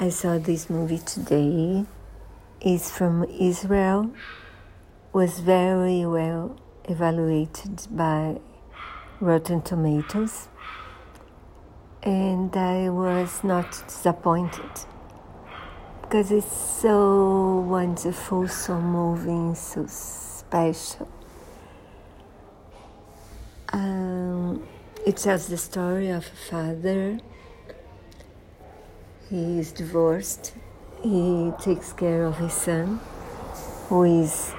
I saw this movie today. It's from Israel. Was very well evaluated by Rotten Tomatoes, and I was not disappointed because it's so wonderful, so moving, so special. Um, it tells the story of a father. He is divorced. He takes care of his son, who is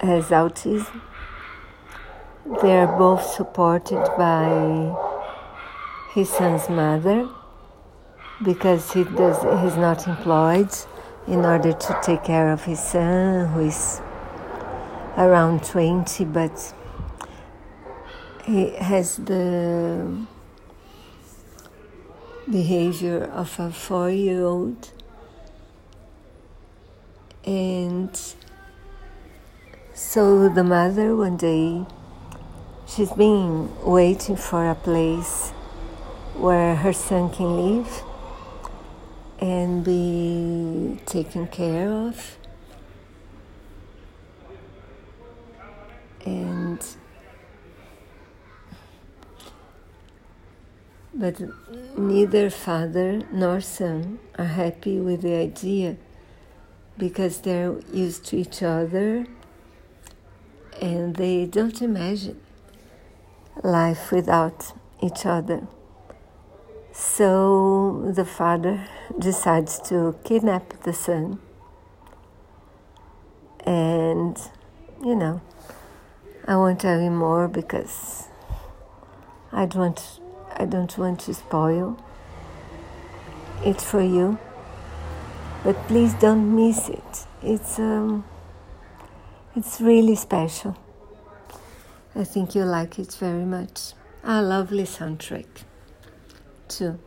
has autism. They are both supported by his son's mother because he does he's not employed in order to take care of his son who is around 20 but he has the behavior of a four year old and so the mother one day she's been waiting for a place where her son can live and be taken care of. And but neither father nor son are happy with the idea because they're used to each other and they don't imagine life without each other. So the father decides to kidnap the son. And, you know, I won't tell you more because I don't, I don't want to spoil it for you. But please don't miss it. It's, um, it's really special. I think you'll like it very much. A lovely soundtrack, too.